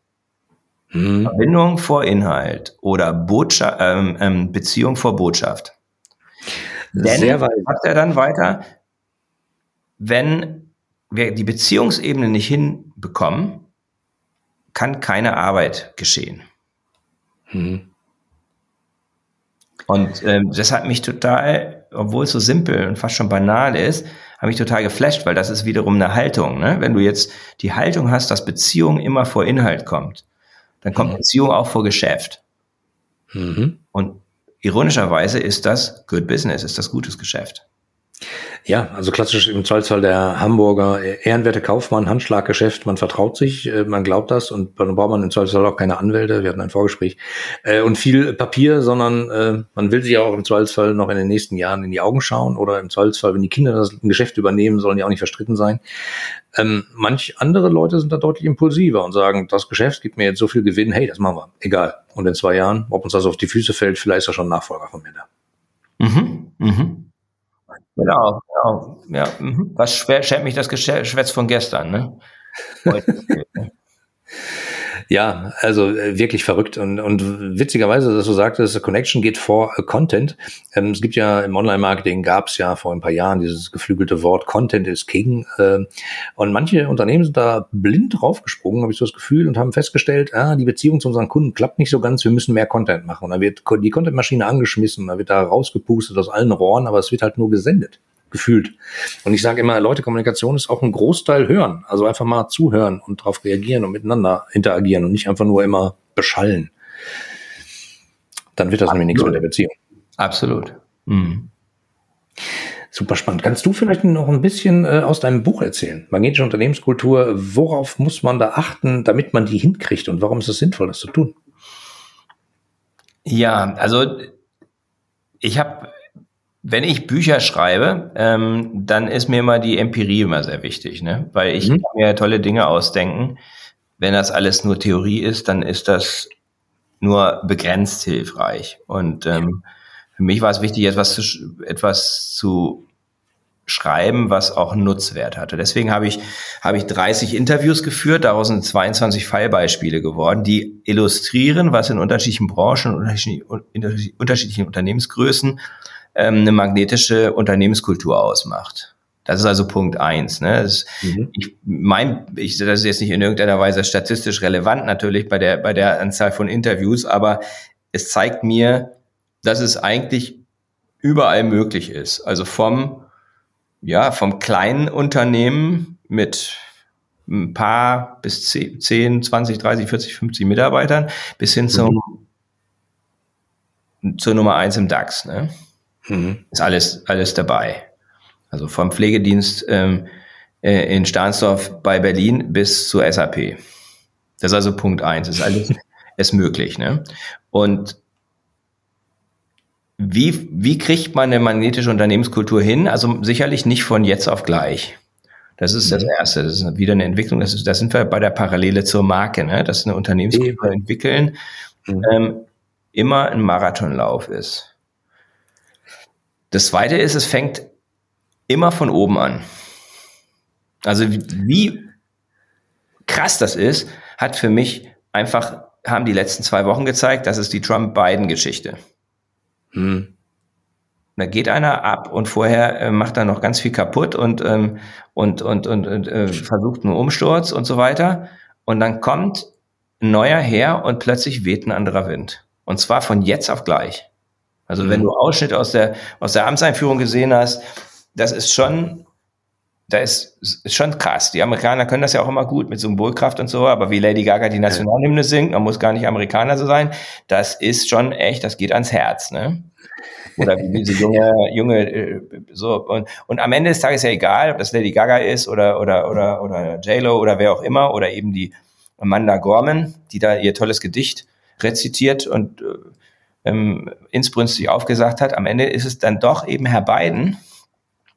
Hm. Verbindung vor Inhalt oder Botschaft, ähm, ähm, Beziehung vor Botschaft. Denn, Sehr weit. sagt er dann weiter, wenn wir die Beziehungsebene nicht hinbekommen, kann keine Arbeit geschehen. Hm. Und ähm, das hat mich total, obwohl es so simpel und fast schon banal ist, hat mich total geflasht, weil das ist wiederum eine Haltung. Ne? Wenn du jetzt die Haltung hast, dass Beziehung immer vor Inhalt kommt, dann kommt mhm. Beziehung auch vor Geschäft. Mhm. Und ironischerweise ist das Good Business, ist das gutes Geschäft. Ja, also klassisch im Zollzoll der Hamburger ehrenwerte Kaufmann, Handschlaggeschäft, man vertraut sich, äh, man glaubt das und dann braucht man im Zollzoll auch keine Anwälte, wir hatten ein Vorgespräch, äh, und viel Papier, sondern äh, man will sich auch im Zollzoll noch in den nächsten Jahren in die Augen schauen oder im Zollzoll, wenn die Kinder das Geschäft übernehmen, sollen die auch nicht verstritten sein. Ähm, manch andere Leute sind da deutlich impulsiver und sagen, das Geschäft gibt mir jetzt so viel Gewinn, hey, das machen wir, egal. Und in zwei Jahren, ob uns das auf die Füße fällt, vielleicht ist er schon ein Nachfolger von mir da. Mhm, mhm. Genau, genau. Ja. Mhm. Was schert mich das Geschwätz von gestern, ne? Ja, also äh, wirklich verrückt und, und witzigerweise, dass du sagtest, Connection geht vor äh, Content. Ähm, es gibt ja im Online-Marketing gab es ja vor ein paar Jahren dieses geflügelte Wort Content is King. Äh, und manche Unternehmen sind da blind draufgesprungen, habe ich so das Gefühl, und haben festgestellt, ah, die Beziehung zu unseren Kunden klappt nicht so ganz, wir müssen mehr Content machen. Und dann wird die Content-Maschine angeschmissen, dann wird da rausgepustet aus allen Rohren, aber es wird halt nur gesendet gefühlt. Und ich sage immer, Leute, Kommunikation ist auch ein Großteil hören. Also einfach mal zuhören und darauf reagieren und miteinander interagieren und nicht einfach nur immer beschallen. Dann wird das Absolut. nämlich nichts mit der Beziehung. Absolut. Mhm. Super spannend. Kannst du vielleicht noch ein bisschen äh, aus deinem Buch erzählen? Magnetische Unternehmenskultur, worauf muss man da achten, damit man die hinkriegt und warum ist es sinnvoll, das zu tun? Ja, also ich habe wenn ich Bücher schreibe, ähm, dann ist mir immer die Empirie immer sehr wichtig, ne? Weil ich mhm. kann mir tolle Dinge ausdenken. Wenn das alles nur Theorie ist, dann ist das nur begrenzt hilfreich. Und ähm, für mich war es wichtig, etwas zu, etwas zu schreiben, was auch einen Nutzwert hatte. Deswegen habe ich, habe ich 30 Interviews geführt, daraus sind 22 Fallbeispiele geworden, die illustrieren, was in unterschiedlichen Branchen, unterschiedlichen, unterschiedlichen Unternehmensgrößen ähm, eine magnetische Unternehmenskultur ausmacht. Das ist also Punkt eins. Ne? Das, mhm. ich mein, ich, das ist jetzt nicht in irgendeiner Weise statistisch relevant natürlich bei der, bei der Anzahl von Interviews, aber es zeigt mir, dass es eigentlich überall möglich ist. Also vom, ja, vom kleinen Unternehmen mit ein paar bis 10, 20, 30, 40, 50 Mitarbeitern bis hin zum, mhm. zur Nummer eins im DAX. Ne? Mhm. Ist alles, alles dabei. Also vom Pflegedienst ähm, äh, in Stahnsdorf bei Berlin bis zur SAP. Das ist also Punkt eins. Ist alles ist möglich. Ne? Und wie, wie kriegt man eine magnetische Unternehmenskultur hin? Also sicherlich nicht von jetzt auf gleich. Das ist das mhm. Erste. Das ist wieder eine Entwicklung. Das, ist, das sind wir bei der Parallele zur Marke, ne? dass eine Unternehmenskultur entwickeln mhm. ähm, immer ein Marathonlauf ist. Das zweite ist, es fängt immer von oben an. Also wie krass das ist, hat für mich einfach, haben die letzten zwei Wochen gezeigt, das ist die Trump-Biden-Geschichte. Hm. Da geht einer ab und vorher äh, macht er noch ganz viel kaputt und, ähm, und, und, und, und äh, versucht einen Umsturz und so weiter. Und dann kommt ein neuer her und plötzlich weht ein anderer Wind. Und zwar von jetzt auf gleich. Also wenn mhm. du Ausschnitte aus der, aus der Amtseinführung gesehen hast, das ist schon da ist, ist schon krass. Die Amerikaner können das ja auch immer gut mit Symbolkraft und so, aber wie Lady Gaga die Nationalhymne singt, man muss gar nicht Amerikaner so sein, das ist schon echt, das geht ans Herz, ne? Oder wie diese junge, junge, äh, so, und, und am Ende des Tages ist ja egal, ob das Lady Gaga ist oder, oder, oder, oder J-Lo oder wer auch immer, oder eben die Amanda Gorman, die da ihr tolles Gedicht rezitiert und äh, ähm, insbrünstig aufgesagt hat. Am Ende ist es dann doch eben Herr Biden,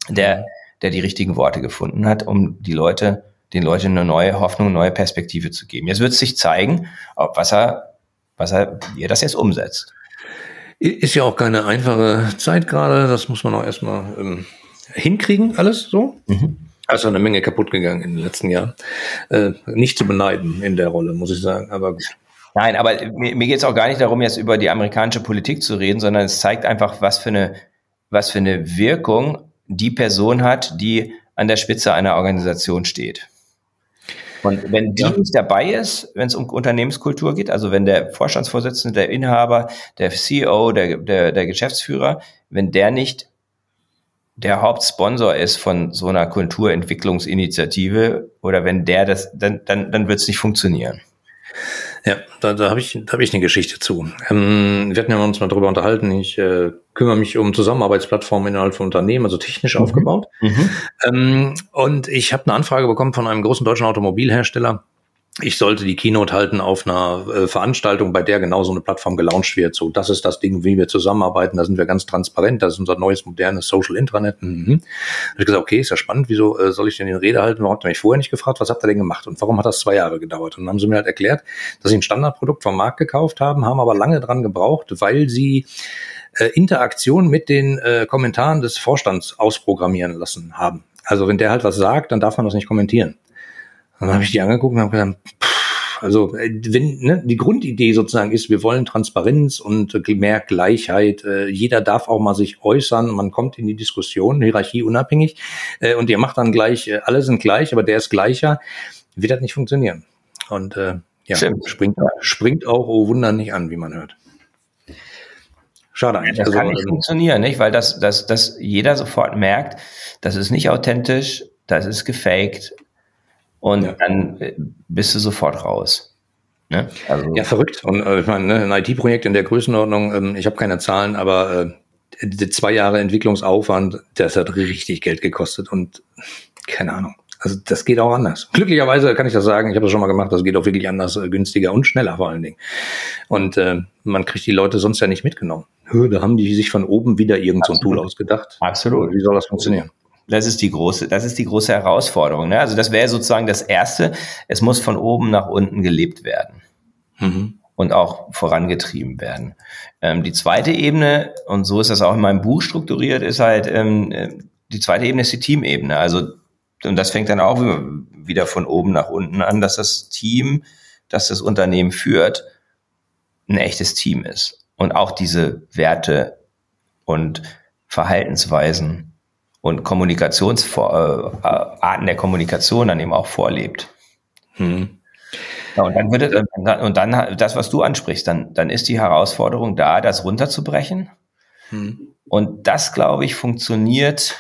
der der die richtigen Worte gefunden hat, um die Leute, den Leuten eine neue Hoffnung, eine neue Perspektive zu geben. Jetzt wird es sich zeigen, ob was er, was er, wie er das jetzt umsetzt. Ist ja auch keine einfache Zeit gerade. Das muss man auch erstmal ähm, hinkriegen, alles so. Mhm. Also eine Menge kaputt gegangen in den letzten Jahren. Äh, nicht zu beneiden in der Rolle, muss ich sagen. Aber gut. Nein, aber mir, mir geht es auch gar nicht darum, jetzt über die amerikanische Politik zu reden, sondern es zeigt einfach, was für eine, was für eine Wirkung die Person hat, die an der Spitze einer Organisation steht. Und wenn die ja. nicht dabei ist, wenn es um Unternehmenskultur geht, also wenn der Vorstandsvorsitzende, der Inhaber, der CEO, der, der, der Geschäftsführer, wenn der nicht der Hauptsponsor ist von so einer Kulturentwicklungsinitiative oder wenn der das, dann, dann, dann wird es nicht funktionieren. Ja, da, da habe ich, da hab ich eine Geschichte zu. Ähm, wir hatten ja uns mal drüber unterhalten. Ich äh, kümmere mich um Zusammenarbeitsplattformen innerhalb von Unternehmen, also technisch mhm. aufgebaut. Mhm. Ähm, und ich habe eine Anfrage bekommen von einem großen deutschen Automobilhersteller, ich sollte die Keynote halten auf einer äh, Veranstaltung, bei der genau so eine Plattform gelauncht wird. So, das ist das Ding, wie wir zusammenarbeiten. Da sind wir ganz transparent. Das ist unser neues, modernes Social Intranet. Mhm. Da ich gesagt, okay, ist ja spannend. Wieso äh, soll ich denn den Rede halten? Warum habt ihr mich vorher nicht gefragt? Was habt ihr denn gemacht? Und warum hat das zwei Jahre gedauert? Und dann haben sie mir halt erklärt, dass sie ein Standardprodukt vom Markt gekauft haben, haben aber lange dran gebraucht, weil sie äh, Interaktion mit den äh, Kommentaren des Vorstands ausprogrammieren lassen haben. Also wenn der halt was sagt, dann darf man das nicht kommentieren. Dann habe ich die angeguckt und habe gesagt, pff, also äh, wenn ne, die Grundidee sozusagen ist, wir wollen Transparenz und äh, mehr Gleichheit, äh, jeder darf auch mal sich äußern, man kommt in die Diskussion, Hierarchie unabhängig äh, und ihr macht dann gleich, äh, alle sind gleich, aber der ist gleicher, wird das nicht funktionieren. Und äh, ja, springt, springt auch, oh Wunder, nicht an, wie man hört. Schade eigentlich. Das also, kann nicht ähm, funktionieren, nicht? Weil das, das, das jeder sofort merkt, das ist nicht authentisch, das ist gefaked und ja. dann äh, bist du sofort raus. Ne? Also, ja, verrückt. Und äh, ich meine, ne, ein IT-Projekt in der Größenordnung, ähm, ich habe keine Zahlen, aber äh, die zwei Jahre Entwicklungsaufwand, das hat richtig Geld gekostet und keine Ahnung. Also das geht auch anders. Glücklicherweise kann ich das sagen, ich habe das schon mal gemacht, das geht auch wirklich anders, äh, günstiger und schneller vor allen Dingen. Und äh, man kriegt die Leute sonst ja nicht mitgenommen. Da haben die sich von oben wieder irgend so ein Tool ausgedacht. Absolut. Wie soll das funktionieren? Das ist die große, das ist die große Herausforderung. Ne? Also das wäre sozusagen das Erste. Es muss von oben nach unten gelebt werden. Mhm. Und auch vorangetrieben werden. Ähm, die zweite Ebene, und so ist das auch in meinem Buch strukturiert, ist halt, ähm, äh, die zweite Ebene ist die Teamebene. Also und das fängt dann auch wieder von oben nach unten an, dass das Team, das das Unternehmen führt, ein echtes Team ist. Und auch diese Werte und Verhaltensweisen und Kommunikationsarten äh, der Kommunikation dann eben auch vorlebt. Hm. Ja, und dann würde, und dann das, was du ansprichst, dann, dann ist die Herausforderung da, das runterzubrechen. Hm. Und das, glaube ich, funktioniert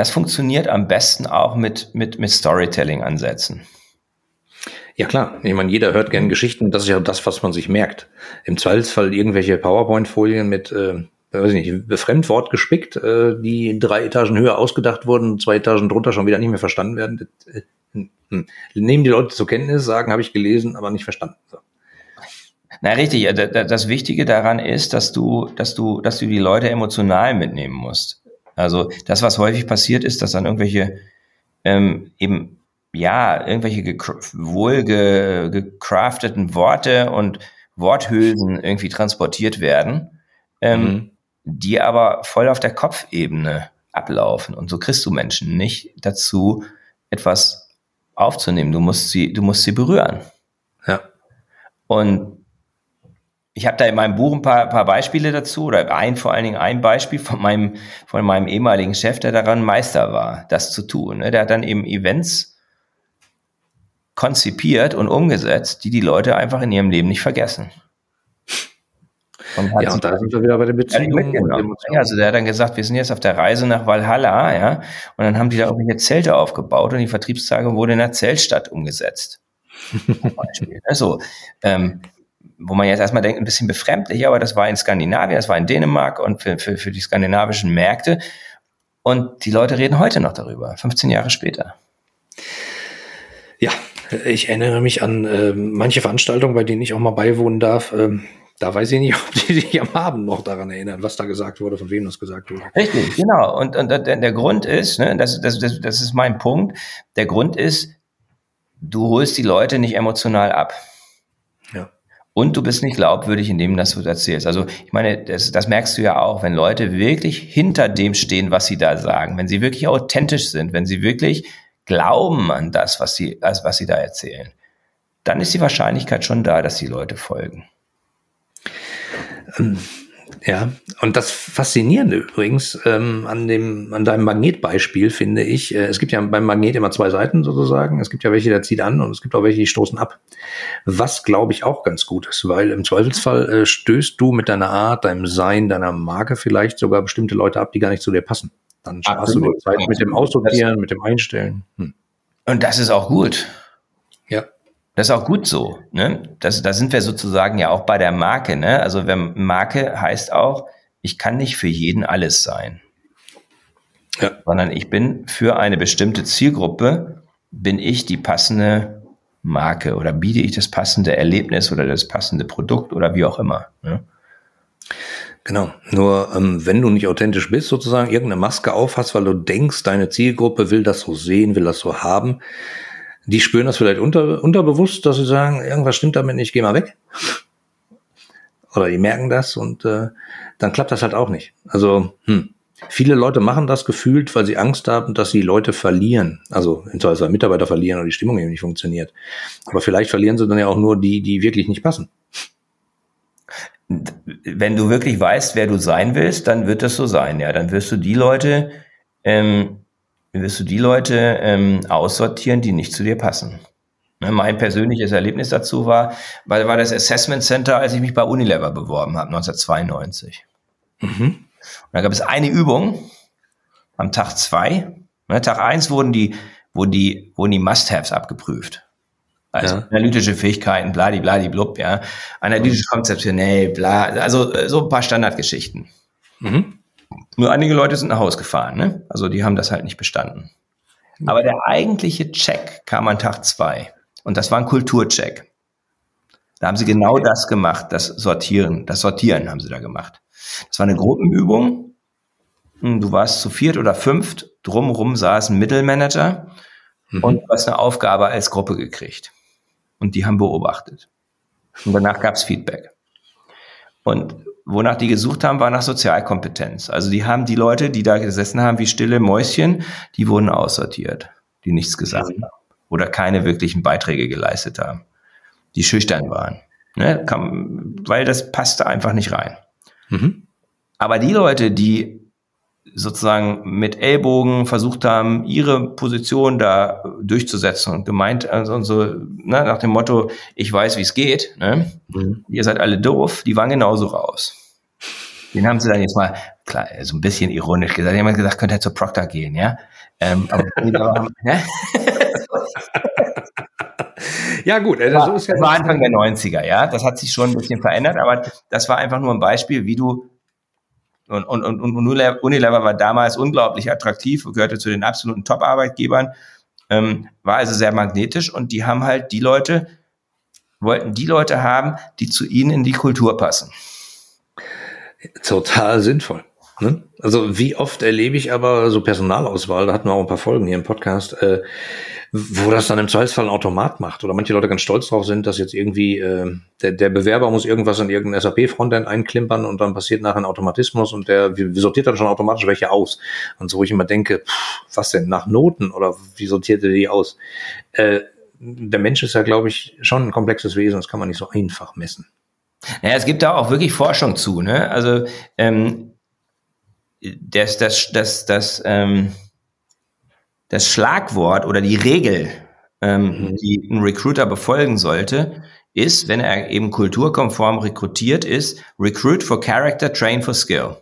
das funktioniert am besten auch mit, mit, mit Storytelling-Ansätzen. Ja klar, ich meine, jeder hört gern Geschichten, das ist ja das, was man sich merkt. Im Zweifelsfall irgendwelche PowerPoint-Folien mit, äh, weiß ich nicht, Fremdwort gespickt, äh, die drei Etagen höher ausgedacht wurden, zwei Etagen drunter schon wieder nicht mehr verstanden werden. Äh, hm, hm. Nehmen die Leute zur Kenntnis, sagen, habe ich gelesen, aber nicht verstanden. So. Na richtig, das Wichtige daran ist, dass du, dass du, dass du die Leute emotional mitnehmen musst. Also das, was häufig passiert ist, dass dann irgendwelche ähm, eben ja irgendwelche wohl ge gecrafteten Worte und Worthülsen irgendwie transportiert werden, ähm, mhm. Die aber voll auf der Kopfebene ablaufen. Und so kriegst du Menschen nicht dazu, etwas aufzunehmen. Du musst sie, du musst sie berühren. Ja. Und ich habe da in meinem Buch ein paar, paar Beispiele dazu, oder ein, vor allen Dingen ein Beispiel von meinem, von meinem ehemaligen Chef, der daran Meister war, das zu tun. Ne? Der hat dann eben Events konzipiert und umgesetzt, die die Leute einfach in ihrem Leben nicht vergessen. Und ja, und da sind wir wieder bei der Beziehung. Ja, also der hat dann gesagt, wir sind jetzt auf der Reise nach Valhalla, ja. Und dann haben die da irgendwelche Zelte aufgebaut und die Vertriebstage wurde in der Zeltstadt umgesetzt. Also, ähm, wo man jetzt erstmal denkt, ein bisschen befremdlich, aber das war in Skandinavien, das war in Dänemark und für, für, für die skandinavischen Märkte. Und die Leute reden heute noch darüber, 15 Jahre später. Ja, ich erinnere mich an äh, manche Veranstaltungen, bei denen ich auch mal beiwohnen darf. Ähm, da weiß ich nicht, ob die sich am Abend noch daran erinnern, was da gesagt wurde, von wem das gesagt wurde. Richtig, genau. Und, und der, Grund ist, ne, das, das, das, das ist mein Punkt, der Grund ist, du holst die Leute nicht emotional ab. Ja. Und du bist nicht glaubwürdig in dem, dass du erzählst. Also ich meine, das, das merkst du ja auch, wenn Leute wirklich hinter dem stehen, was sie da sagen, wenn sie wirklich authentisch sind, wenn sie wirklich glauben an das, was sie, also was sie da erzählen, dann ist die Wahrscheinlichkeit schon da, dass die Leute folgen. Ähm, ja, und das Faszinierende übrigens ähm, an dem, an deinem Magnetbeispiel finde ich, äh, es gibt ja beim Magnet immer zwei Seiten sozusagen. Es gibt ja welche, der zieht an und es gibt auch welche, die stoßen ab. Was glaube ich auch ganz gut ist, weil im Zweifelsfall äh, stößt du mit deiner Art, deinem Sein, deiner Marke vielleicht sogar bestimmte Leute ab, die gar nicht zu dir passen. Dann sparst du dir Zeit mit dem Aussortieren, mit dem Einstellen. Hm. Und das ist auch gut. Das ist auch gut so. Ne? Das, da sind wir sozusagen ja auch bei der Marke. Ne? Also wenn Marke heißt auch, ich kann nicht für jeden alles sein. Ja. Sondern ich bin für eine bestimmte Zielgruppe, bin ich die passende Marke oder biete ich das passende Erlebnis oder das passende Produkt oder wie auch immer. Ne? Genau. Nur ähm, wenn du nicht authentisch bist, sozusagen irgendeine Maske aufhast, weil du denkst, deine Zielgruppe will das so sehen, will das so haben, die spüren das vielleicht unter, unterbewusst, dass sie sagen, irgendwas stimmt damit nicht, geh mal weg. Oder die merken das und äh, dann klappt das halt auch nicht. Also, hm. Viele Leute machen das gefühlt, weil sie Angst haben, dass sie Leute verlieren. Also im Mitarbeiter verlieren oder die Stimmung eben nicht funktioniert. Aber vielleicht verlieren sie dann ja auch nur die, die wirklich nicht passen wenn du wirklich weißt, wer du sein willst, dann wird das so sein, ja. Dann wirst du die Leute, ähm, wirst du die Leute ähm, aussortieren, die nicht zu dir passen. Ne, mein persönliches Erlebnis dazu war, weil war das Assessment Center, als ich mich bei Unilever beworben habe, 1992. Mhm. Und da gab es eine Übung am Tag zwei. Ne, Tag eins wurden die, wurden die, wurden die Must-Haves abgeprüft. Also ja. analytische Fähigkeiten, bladi, bladi, blub, ja. Analytisch konzeptionell, bla, also äh, so ein paar Standardgeschichten. Mhm. Nur einige Leute sind nach Hause gefahren, ne? Also die haben das halt nicht bestanden. Aber der eigentliche Check kam an Tag zwei. Und das war ein Kulturcheck. Da haben sie genau das gemacht, das Sortieren. Das Sortieren haben sie da gemacht. Das war eine Gruppenübung. Hm, du warst zu viert oder fünft. Drumherum saß ein Mittelmanager. Mhm. Und du hast eine Aufgabe als Gruppe gekriegt und die haben beobachtet. Und danach gab es Feedback. Und wonach die gesucht haben, war nach Sozialkompetenz. Also die haben die Leute, die da gesessen haben wie stille Mäuschen, die wurden aussortiert, die nichts gesagt mhm. haben oder keine wirklichen Beiträge geleistet haben, die schüchtern waren. Ne, kam, weil das passte einfach nicht rein. Mhm. Aber die Leute, die sozusagen mit Ellbogen versucht haben, ihre Position da durchzusetzen und gemeint, also so, ne, nach dem Motto, ich weiß, wie es geht, ne? Mhm. ihr seid alle doof, die waren genauso raus. Den haben sie dann jetzt mal, klar, so ein bisschen ironisch gesagt, haben gesagt, könnt ihr zur Proctor gehen, ja? Ähm, aber, ne? ja gut, also so ist das war Anfang der 90er, ja, das hat sich schon ein bisschen verändert, aber das war einfach nur ein Beispiel, wie du und, und, und, und Unilever war damals unglaublich attraktiv, gehörte zu den absoluten Top-Arbeitgebern, ähm, war also sehr magnetisch und die haben halt die Leute, wollten die Leute haben, die zu ihnen in die Kultur passen. Total sinnvoll. Ne? Also wie oft erlebe ich aber so Personalauswahl, da hatten wir auch ein paar Folgen hier im Podcast, äh, wo das dann im Zweifelsfall ein Automat macht oder manche Leute ganz stolz drauf sind, dass jetzt irgendwie äh, der, der Bewerber muss irgendwas in irgendein SAP-Frontend einklimpern und dann passiert nachher ein Automatismus und der wie, sortiert dann schon automatisch welche aus. Und so wo ich immer denke, pff, was denn, nach Noten oder wie sortiert er die aus? Äh, der Mensch ist ja, glaube ich, schon ein komplexes Wesen, das kann man nicht so einfach messen. Naja, es gibt da auch wirklich Forschung zu, ne? Also ähm, das, das, das, das, ähm, das Schlagwort oder die Regel, ähm, mhm. die ein Recruiter befolgen sollte, ist, wenn er eben kulturkonform rekrutiert ist, recruit for character, train for skill.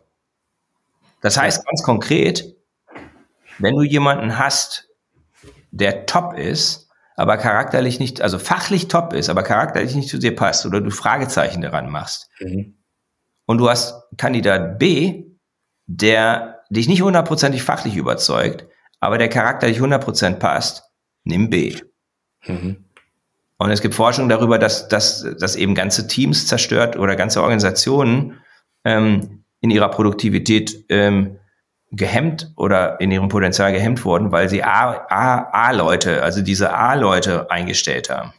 Das heißt ganz konkret, wenn du jemanden hast, der top ist, aber charakterlich nicht, also fachlich top ist, aber charakterlich nicht zu dir passt oder du Fragezeichen daran machst. Mhm. Und du hast Kandidat B, der dich nicht hundertprozentig fachlich überzeugt, aber der charakterlich hundertprozentig passt, nimm B. Mhm. Und es gibt Forschung darüber, dass, dass, dass eben ganze Teams zerstört oder ganze Organisationen ähm, in ihrer Produktivität ähm, gehemmt oder in ihrem Potenzial gehemmt wurden, weil sie A-Leute, also diese A-Leute eingestellt haben.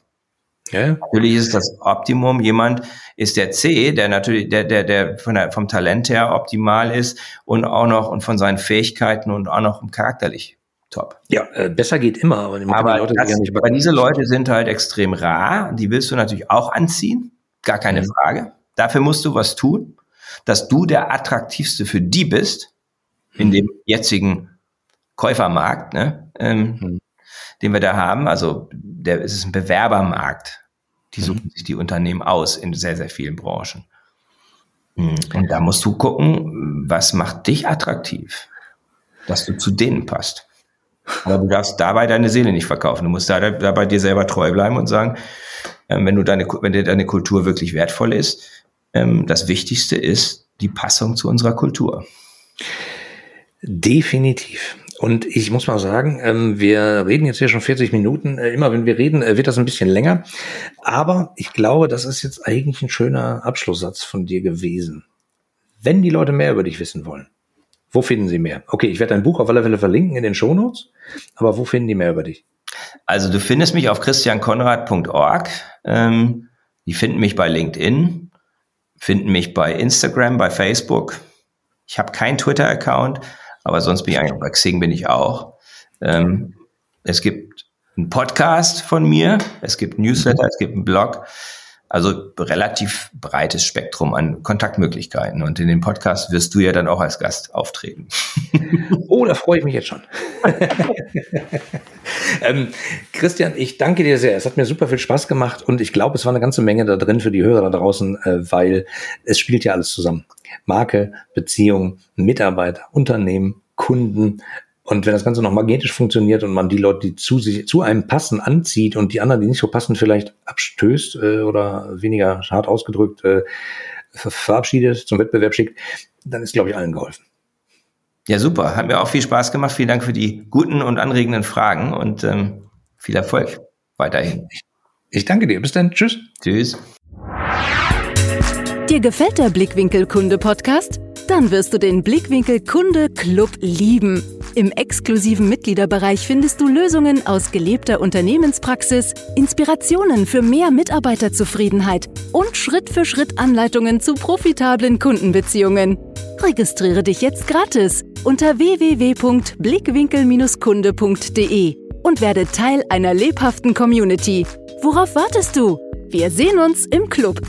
Ja. Natürlich ist das Optimum. Jemand ist der C, der natürlich, der, der, der von der, vom Talent her optimal ist und auch noch und von seinen Fähigkeiten und auch noch charakterlich top. Ja, äh, besser geht immer. Aber, aber, das, aber diese Leute sind halt extrem rar. Die willst du natürlich auch anziehen. Gar keine mhm. Frage. Dafür musst du was tun, dass du der attraktivste für die bist in dem jetzigen Käufermarkt, ne, ähm, mhm. den wir da haben. Also der es ist ein Bewerbermarkt. Die suchen mhm. sich die Unternehmen aus in sehr, sehr vielen Branchen. Mhm. Und da musst du gucken, was macht dich attraktiv, dass du zu denen passt. Aber du darfst dabei deine Seele nicht verkaufen. Du musst da, dabei dir selber treu bleiben und sagen, ähm, wenn du deine, wenn dir deine Kultur wirklich wertvoll ist, ähm, das Wichtigste ist die Passung zu unserer Kultur. Definitiv. Und ich muss mal sagen, ähm, wir reden jetzt hier schon 40 Minuten. Äh, immer wenn wir reden, äh, wird das ein bisschen länger. Aber ich glaube, das ist jetzt eigentlich ein schöner Abschlusssatz von dir gewesen. Wenn die Leute mehr über dich wissen wollen, wo finden sie mehr? Okay, ich werde dein Buch auf alle Fälle verlinken in den Shownotes. Aber wo finden die mehr über dich? Also du findest mich auf christiankonrad.org. Ähm, die finden mich bei LinkedIn, finden mich bei Instagram, bei Facebook. Ich habe keinen Twitter-Account. Aber sonst bin ich eigentlich bei Xing bin ich auch. Ähm, es gibt einen Podcast von mir, es gibt Newsletter, es gibt einen Blog. Also relativ breites Spektrum an Kontaktmöglichkeiten. Und in dem Podcast wirst du ja dann auch als Gast auftreten. Oh, da freue ich mich jetzt schon. ähm, Christian, ich danke dir sehr. Es hat mir super viel Spaß gemacht und ich glaube, es war eine ganze Menge da drin für die Hörer da draußen, äh, weil es spielt ja alles zusammen. Marke, Beziehung, Mitarbeiter, Unternehmen, Kunden. Und wenn das Ganze noch magnetisch funktioniert und man die Leute, die zu, sich, zu einem passen, anzieht und die anderen, die nicht so passen, vielleicht abstößt äh, oder weniger hart ausgedrückt äh, verabschiedet, zum Wettbewerb schickt, dann ist, glaube ich, allen geholfen. Ja, super. Hat mir auch viel Spaß gemacht. Vielen Dank für die guten und anregenden Fragen und ähm, viel Erfolg weiterhin. Ich danke dir. Bis dann. Tschüss. Tschüss. Dir gefällt der Blickwinkel Kunde Podcast? Dann wirst du den Blickwinkel Kunde Club lieben. Im exklusiven Mitgliederbereich findest du Lösungen aus gelebter Unternehmenspraxis, Inspirationen für mehr Mitarbeiterzufriedenheit und Schritt für Schritt Anleitungen zu profitablen Kundenbeziehungen. Registriere dich jetzt gratis unter www.blickwinkel-kunde.de und werde Teil einer lebhaften Community. Worauf wartest du? Wir sehen uns im Club.